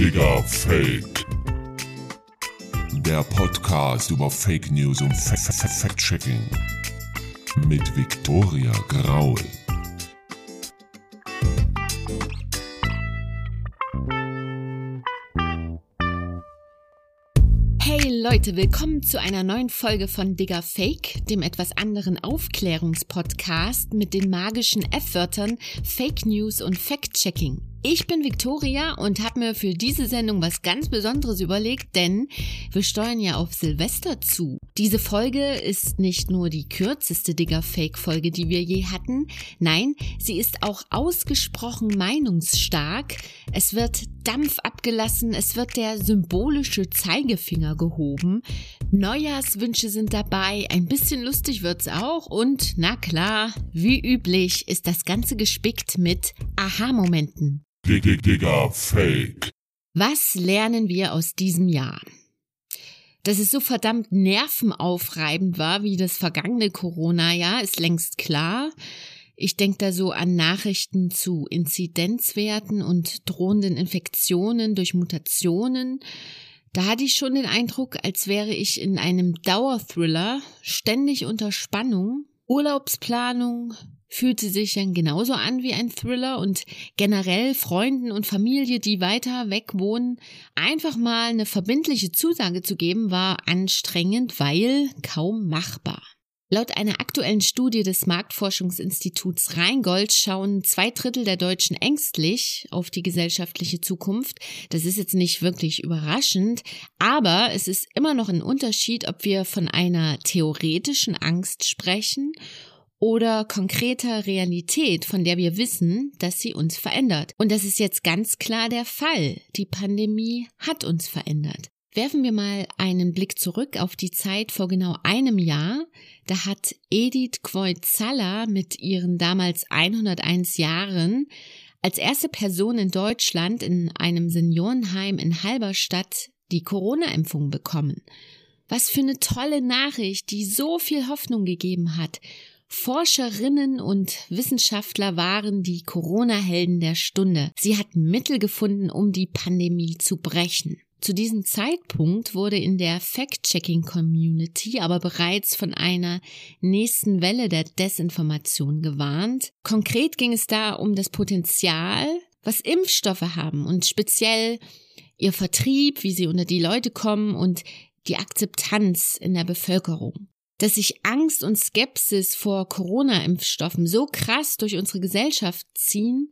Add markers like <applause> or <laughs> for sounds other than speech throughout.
Digga Fake. Der Podcast über Fake News und Fa- Fa- Fa- Fact-Checking. Mit Viktoria Graul. Hey Leute, willkommen zu einer neuen Folge von Digger Fake, dem etwas anderen Aufklärungspodcast mit den magischen F-Wörtern Fake News und Fact-Checking. Ich bin Victoria und habe mir für diese Sendung was ganz Besonderes überlegt, denn wir steuern ja auf Silvester zu. Diese Folge ist nicht nur die kürzeste Digger Fake Folge, die wir je hatten. Nein, sie ist auch ausgesprochen meinungsstark. Es wird Dampf abgelassen, es wird der symbolische Zeigefinger gehoben. Neujahrswünsche sind dabei, ein bisschen lustig wird's auch und na klar, wie üblich ist das Ganze gespickt mit Aha-Momenten. Dig- dig- Digga Fake. Was lernen wir aus diesem Jahr? Dass es so verdammt nervenaufreibend war wie das vergangene Corona-Jahr, ist längst klar. Ich denke da so an Nachrichten zu Inzidenzwerten und drohenden Infektionen durch Mutationen. Da hatte ich schon den Eindruck, als wäre ich in einem Dauerthriller, ständig unter Spannung. Urlaubsplanung fühlte sich dann genauso an wie ein Thriller und generell Freunden und Familie, die weiter weg wohnen, einfach mal eine verbindliche Zusage zu geben, war anstrengend, weil kaum machbar. Laut einer aktuellen Studie des Marktforschungsinstituts Rheingold schauen zwei Drittel der Deutschen ängstlich auf die gesellschaftliche Zukunft. Das ist jetzt nicht wirklich überraschend, aber es ist immer noch ein Unterschied, ob wir von einer theoretischen Angst sprechen oder konkreter Realität, von der wir wissen, dass sie uns verändert. Und das ist jetzt ganz klar der Fall. Die Pandemie hat uns verändert. Werfen wir mal einen Blick zurück auf die Zeit vor genau einem Jahr. Da hat Edith Quoizalla mit ihren damals 101 Jahren als erste Person in Deutschland in einem Seniorenheim in Halberstadt die Corona-Impfung bekommen. Was für eine tolle Nachricht, die so viel Hoffnung gegeben hat. Forscherinnen und Wissenschaftler waren die Corona-Helden der Stunde. Sie hatten Mittel gefunden, um die Pandemie zu brechen. Zu diesem Zeitpunkt wurde in der Fact-Checking-Community aber bereits von einer nächsten Welle der Desinformation gewarnt. Konkret ging es da um das Potenzial, was Impfstoffe haben und speziell ihr Vertrieb, wie sie unter die Leute kommen und die Akzeptanz in der Bevölkerung. Dass sich Angst und Skepsis vor Corona-Impfstoffen so krass durch unsere Gesellschaft ziehen,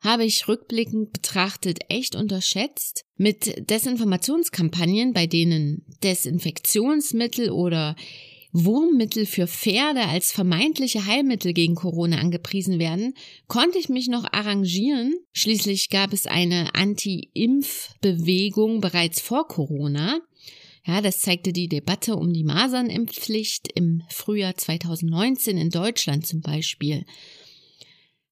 habe ich rückblickend betrachtet echt unterschätzt. Mit Desinformationskampagnen, bei denen Desinfektionsmittel oder Wurmmittel für Pferde als vermeintliche Heilmittel gegen Corona angepriesen werden, konnte ich mich noch arrangieren. Schließlich gab es eine Anti-Impf-Bewegung bereits vor Corona. Ja, das zeigte die Debatte um die Masernimpfpflicht im Frühjahr 2019 in Deutschland zum Beispiel.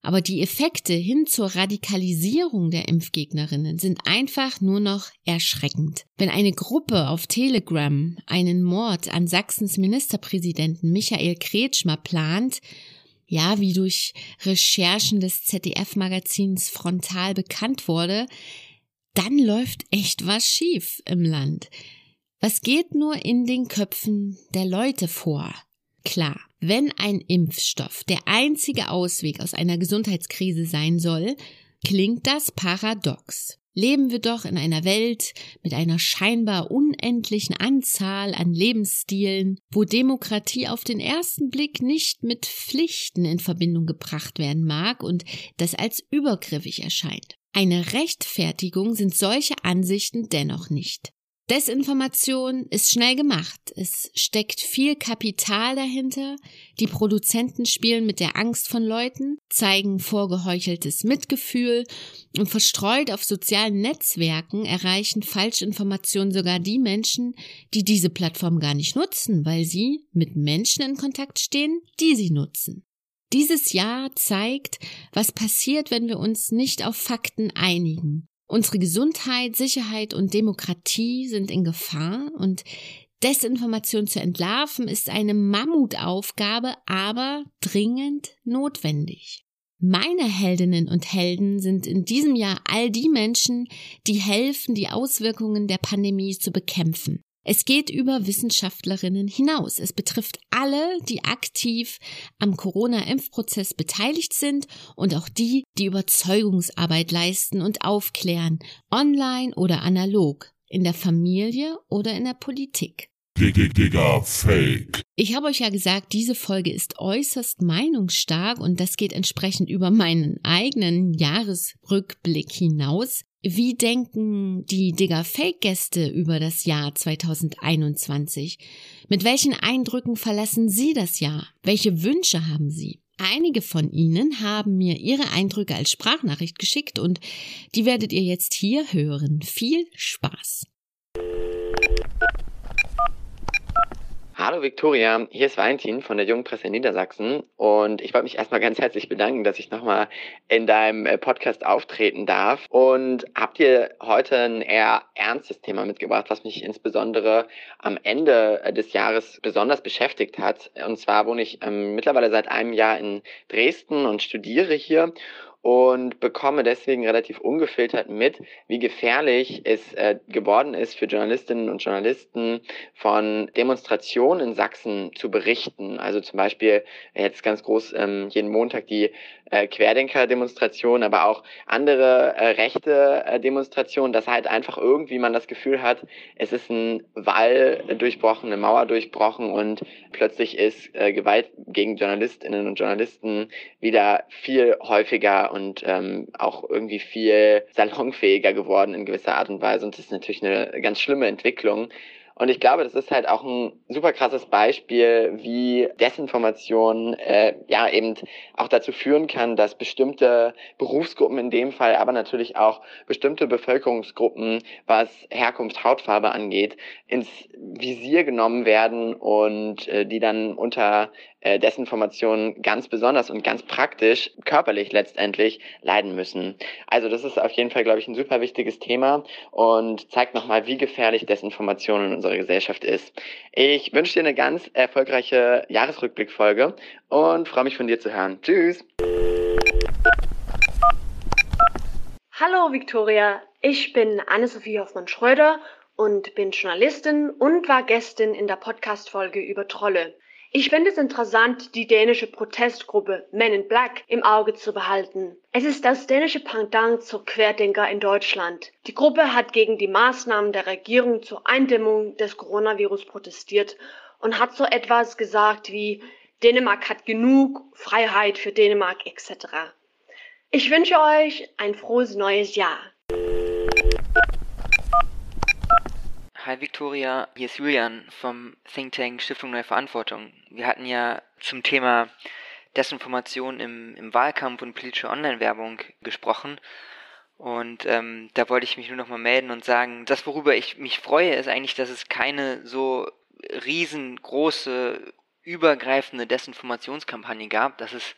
Aber die Effekte hin zur Radikalisierung der Impfgegnerinnen sind einfach nur noch erschreckend. Wenn eine Gruppe auf Telegram einen Mord an Sachsens Ministerpräsidenten Michael Kretschmer plant, ja, wie durch Recherchen des ZDF-Magazins Frontal bekannt wurde, dann läuft echt was schief im Land. Was geht nur in den Köpfen der Leute vor? Klar, wenn ein Impfstoff der einzige Ausweg aus einer Gesundheitskrise sein soll, klingt das paradox. Leben wir doch in einer Welt mit einer scheinbar unendlichen Anzahl an Lebensstilen, wo Demokratie auf den ersten Blick nicht mit Pflichten in Verbindung gebracht werden mag und das als übergriffig erscheint. Eine Rechtfertigung sind solche Ansichten dennoch nicht. Desinformation ist schnell gemacht. Es steckt viel Kapital dahinter. Die Produzenten spielen mit der Angst von Leuten, zeigen vorgeheucheltes Mitgefühl und verstreut auf sozialen Netzwerken erreichen Falschinformationen sogar die Menschen, die diese Plattform gar nicht nutzen, weil sie mit Menschen in Kontakt stehen, die sie nutzen. Dieses Jahr zeigt, was passiert, wenn wir uns nicht auf Fakten einigen. Unsere Gesundheit, Sicherheit und Demokratie sind in Gefahr und Desinformation zu entlarven ist eine Mammutaufgabe, aber dringend notwendig. Meine Heldinnen und Helden sind in diesem Jahr all die Menschen, die helfen, die Auswirkungen der Pandemie zu bekämpfen. Es geht über Wissenschaftlerinnen hinaus. Es betrifft alle, die aktiv am Corona-Impfprozess beteiligt sind und auch die, die Überzeugungsarbeit leisten und aufklären, online oder analog, in der Familie oder in der Politik. Ich habe euch ja gesagt, diese Folge ist äußerst meinungsstark und das geht entsprechend über meinen eigenen Jahresrückblick hinaus. Wie denken die Digger Fake Gäste über das Jahr 2021? Mit welchen Eindrücken verlassen Sie das Jahr? Welche Wünsche haben Sie? Einige von Ihnen haben mir Ihre Eindrücke als Sprachnachricht geschickt und die werdet ihr jetzt hier hören. Viel Spaß! Hallo Viktoria, hier ist Valentin von der Jungen Presse in Niedersachsen. Und ich wollte mich erstmal ganz herzlich bedanken, dass ich nochmal in deinem äh, Podcast auftreten darf. Und habt ihr heute ein eher ernstes Thema mitgebracht, was mich insbesondere am Ende äh, des Jahres besonders beschäftigt hat. Und zwar wohne ich ähm, mittlerweile seit einem Jahr in Dresden und studiere hier und bekomme deswegen relativ ungefiltert mit, wie gefährlich es äh, geworden ist für Journalistinnen und Journalisten von Demonstrationen in Sachsen zu berichten. Also zum Beispiel jetzt ganz groß ähm, jeden Montag die äh, Querdenker-Demonstration, aber auch andere äh, rechte äh, Demonstrationen, dass halt einfach irgendwie man das Gefühl hat, es ist ein Wall durchbrochen, eine Mauer durchbrochen und plötzlich ist äh, Gewalt gegen Journalistinnen und Journalisten wieder viel häufiger und ähm, auch irgendwie viel salonfähiger geworden in gewisser Art und Weise. Und das ist natürlich eine ganz schlimme Entwicklung. Und ich glaube, das ist halt auch ein super krasses Beispiel, wie Desinformation äh, ja eben auch dazu führen kann, dass bestimmte Berufsgruppen in dem Fall, aber natürlich auch bestimmte Bevölkerungsgruppen, was Herkunft, Hautfarbe angeht, ins Visier genommen werden und äh, die dann unter äh, Desinformation ganz besonders und ganz praktisch, körperlich letztendlich, leiden müssen. Also das ist auf jeden Fall, glaube ich, ein super wichtiges Thema und zeigt nochmal, wie gefährlich Desinformation in unserer Gesellschaft ist. Ich wünsche dir eine ganz erfolgreiche Jahresrückblickfolge und freue mich von dir zu hören. Tschüss! Hallo Victoria, ich bin Anne-Sophie Hoffmann-Schröder und bin Journalistin und war Gästin in der Podcast-Folge über Trolle. Ich finde es interessant, die dänische Protestgruppe Men in Black im Auge zu behalten. Es ist das dänische Pendant zur Querdenker in Deutschland. Die Gruppe hat gegen die Maßnahmen der Regierung zur Eindämmung des Coronavirus protestiert und hat so etwas gesagt wie Dänemark hat genug, Freiheit für Dänemark etc. Ich wünsche euch ein frohes neues Jahr. Hi Victoria, hier ist Julian vom Think Tank Stiftung Neue Verantwortung. Wir hatten ja zum Thema Desinformation im, im Wahlkampf und politische Online-Werbung gesprochen. Und ähm, da wollte ich mich nur nochmal melden und sagen, das, worüber ich mich freue, ist eigentlich, dass es keine so riesengroße, übergreifende Desinformationskampagne gab. Das ist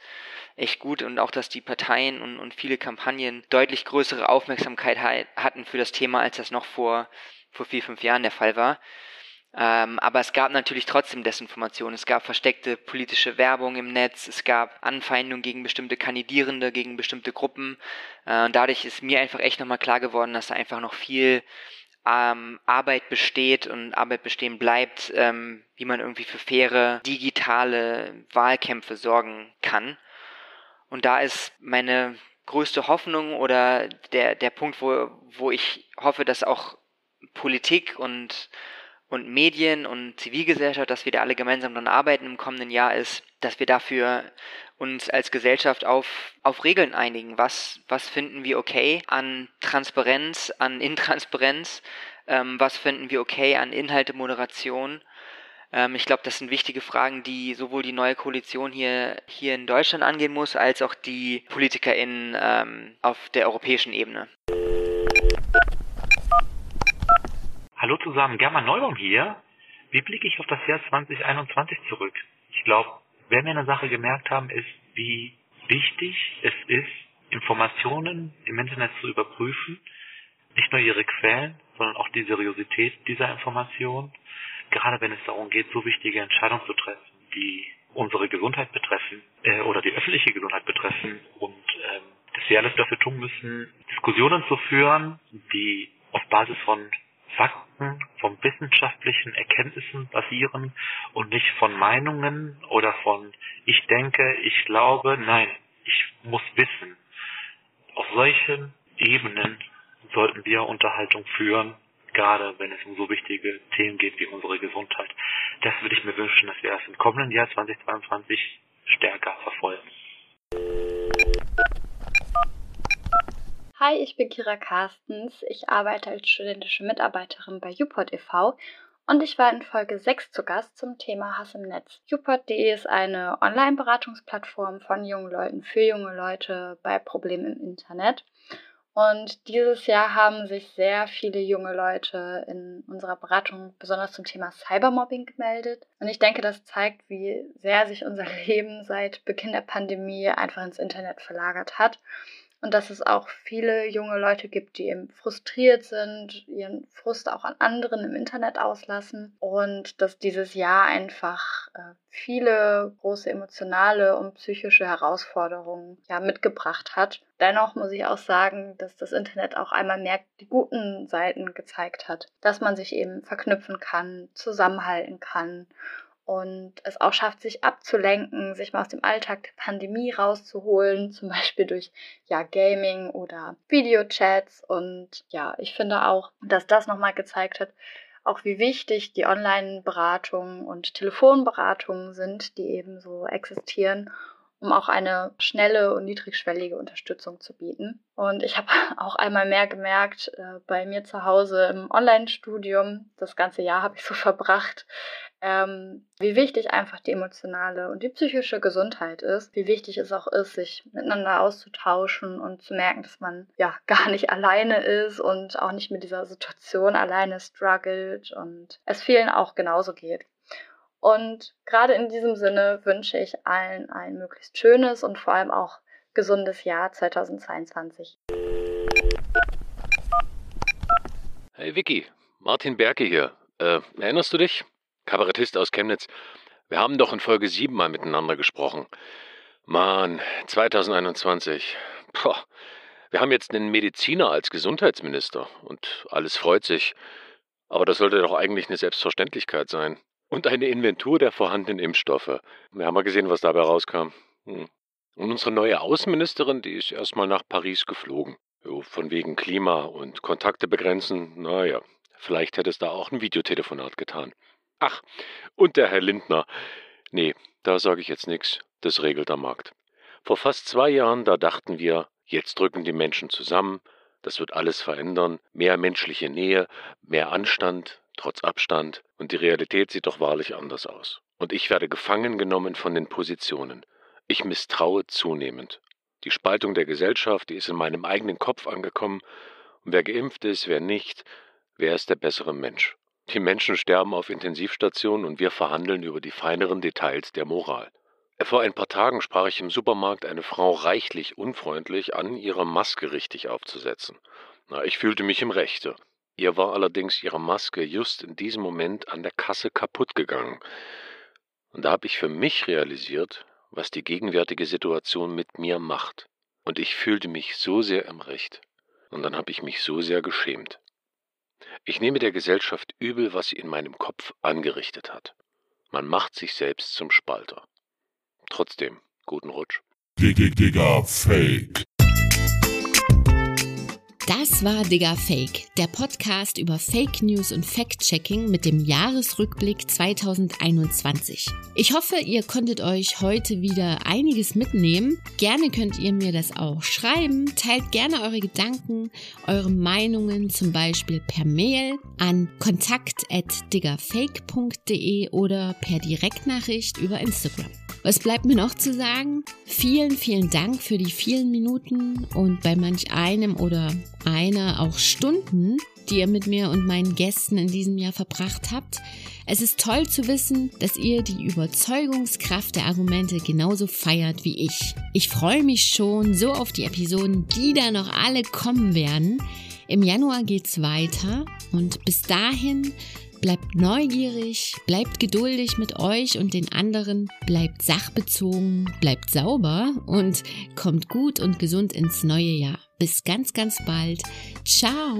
echt gut und auch, dass die Parteien und, und viele Kampagnen deutlich größere Aufmerksamkeit hatten für das Thema, als das noch vor vor vier, fünf Jahren der Fall war. Ähm, aber es gab natürlich trotzdem Desinformation. Es gab versteckte politische Werbung im Netz. Es gab Anfeindungen gegen bestimmte Kandidierende, gegen bestimmte Gruppen. Äh, und dadurch ist mir einfach echt nochmal klar geworden, dass da einfach noch viel ähm, Arbeit besteht und Arbeit bestehen bleibt, ähm, wie man irgendwie für faire digitale Wahlkämpfe sorgen kann. Und da ist meine größte Hoffnung oder der, der Punkt, wo, wo ich hoffe, dass auch Politik und, und Medien und Zivilgesellschaft, dass wir da alle gemeinsam dran arbeiten im kommenden Jahr, ist, dass wir dafür uns als Gesellschaft auf, auf Regeln einigen. Was, was finden wir okay an Transparenz, an Intransparenz? Ähm, was finden wir okay an Inhaltemoderation? Ähm, ich glaube, das sind wichtige Fragen, die sowohl die neue Koalition hier, hier in Deutschland angehen muss, als auch die PolitikerInnen ähm, auf der europäischen Ebene. Hallo zusammen, German Neubaum hier. Wie blicke ich auf das Jahr 2021 zurück? Ich glaube, wer mir eine Sache gemerkt haben, ist, wie wichtig es ist, Informationen im Internet zu überprüfen. Nicht nur ihre Quellen, sondern auch die Seriosität dieser Informationen. Gerade wenn es darum geht, so wichtige Entscheidungen zu treffen, die unsere Gesundheit betreffen äh, oder die öffentliche Gesundheit betreffen und wir alles dafür tun müssen, Diskussionen zu führen, die auf Basis von Fakten, von wissenschaftlichen Erkenntnissen basieren und nicht von Meinungen oder von ich denke, ich glaube, nein, ich muss wissen. Auf solchen Ebenen sollten wir Unterhaltung führen, gerade wenn es um so wichtige Themen geht wie unsere Gesundheit. Das würde ich mir wünschen, dass wir das im kommenden Jahr 2022 stärker verfolgen. Hi, ich bin Kira Carstens. Ich arbeite als studentische Mitarbeiterin bei UPOD e.V. und ich war in Folge 6 zu Gast zum Thema Hass im Netz. UPOD.de ist eine Online-Beratungsplattform von jungen Leuten für junge Leute bei Problemen im Internet. Und dieses Jahr haben sich sehr viele junge Leute in unserer Beratung besonders zum Thema Cybermobbing gemeldet. Und ich denke, das zeigt, wie sehr sich unser <laughs> Leben seit Beginn der Pandemie einfach ins Internet verlagert hat und dass es auch viele junge Leute gibt, die eben frustriert sind, ihren Frust auch an anderen im Internet auslassen und dass dieses Jahr einfach äh, viele große emotionale und psychische Herausforderungen ja mitgebracht hat. Dennoch muss ich auch sagen, dass das Internet auch einmal mehr die guten Seiten gezeigt hat, dass man sich eben verknüpfen kann, zusammenhalten kann und es auch schafft, sich abzulenken, sich mal aus dem Alltag der Pandemie rauszuholen, zum Beispiel durch ja Gaming oder Videochats. Und ja, ich finde auch, dass das nochmal gezeigt hat, auch wie wichtig die Online-Beratungen und Telefonberatungen sind, die eben so existieren um auch eine schnelle und niedrigschwellige Unterstützung zu bieten. Und ich habe <laughs> auch einmal mehr gemerkt, äh, bei mir zu Hause im Online-Studium, das ganze Jahr habe ich so <laughs> verbracht, ähm, wie wichtig einfach die emotionale und die psychische Gesundheit ist, wie wichtig es auch ist, sich miteinander auszutauschen und zu merken, dass man ja <laughs> gar nicht alleine ist und auch nicht mit dieser Situation alleine struggelt und es vielen auch genauso geht. Und gerade in diesem Sinne wünsche ich allen ein möglichst schönes und vor allem auch gesundes Jahr 2022. Hey Vicky, Martin Berke hier. Äh, erinnerst du dich? Kabarettist aus Chemnitz. Wir haben doch in Folge 7 mal miteinander gesprochen. Mann, 2021. Poh. Wir haben jetzt einen Mediziner als Gesundheitsminister und alles freut sich. Aber das sollte doch eigentlich eine Selbstverständlichkeit sein. Und eine Inventur der vorhandenen Impfstoffe. Wir haben mal gesehen, was dabei rauskam. Hm. Und unsere neue Außenministerin, die ist erstmal nach Paris geflogen. Jo, von wegen Klima und Kontakte begrenzen. Naja, vielleicht hätte es da auch ein Videotelefonat getan. Ach, und der Herr Lindner. Nee, da sage ich jetzt nichts. Das regelt der Markt. Vor fast zwei Jahren, da dachten wir, jetzt drücken die Menschen zusammen, das wird alles verändern, mehr menschliche Nähe, mehr Anstand, trotz Abstand, und die Realität sieht doch wahrlich anders aus. Und ich werde gefangen genommen von den Positionen. Ich misstraue zunehmend. Die Spaltung der Gesellschaft, die ist in meinem eigenen Kopf angekommen, und wer geimpft ist, wer nicht, wer ist der bessere Mensch. Die Menschen sterben auf Intensivstationen und wir verhandeln über die feineren Details der Moral. Vor ein paar Tagen sprach ich im Supermarkt eine Frau reichlich unfreundlich an, ihre Maske richtig aufzusetzen. Na, ich fühlte mich im Rechte. Ihr war allerdings ihre Maske just in diesem Moment an der Kasse kaputt gegangen. Und da habe ich für mich realisiert, was die gegenwärtige Situation mit mir macht. Und ich fühlte mich so sehr im Recht. Und dann habe ich mich so sehr geschämt. Ich nehme der Gesellschaft übel, was sie in meinem Kopf angerichtet hat. Man macht sich selbst zum Spalter. Trotzdem, guten Rutsch. Digga, Digga, Fake. Das war Digger Fake, der Podcast über Fake News und Fact-Checking mit dem Jahresrückblick 2021. Ich hoffe, ihr konntet euch heute wieder einiges mitnehmen. Gerne könnt ihr mir das auch schreiben. Teilt gerne eure Gedanken, eure Meinungen zum Beispiel per Mail an kontakt.diggerfake.de oder per Direktnachricht über Instagram. Was bleibt mir noch zu sagen? Vielen, vielen Dank für die vielen Minuten und bei manch einem oder einer auch Stunden, die ihr mit mir und meinen Gästen in diesem Jahr verbracht habt. Es ist toll zu wissen, dass ihr die Überzeugungskraft der Argumente genauso feiert wie ich. Ich freue mich schon so auf die Episoden, die da noch alle kommen werden. Im Januar geht's weiter und bis dahin bleibt neugierig, bleibt geduldig mit euch und den anderen, bleibt sachbezogen, bleibt sauber und kommt gut und gesund ins neue Jahr. Bis ganz, ganz bald. Ciao.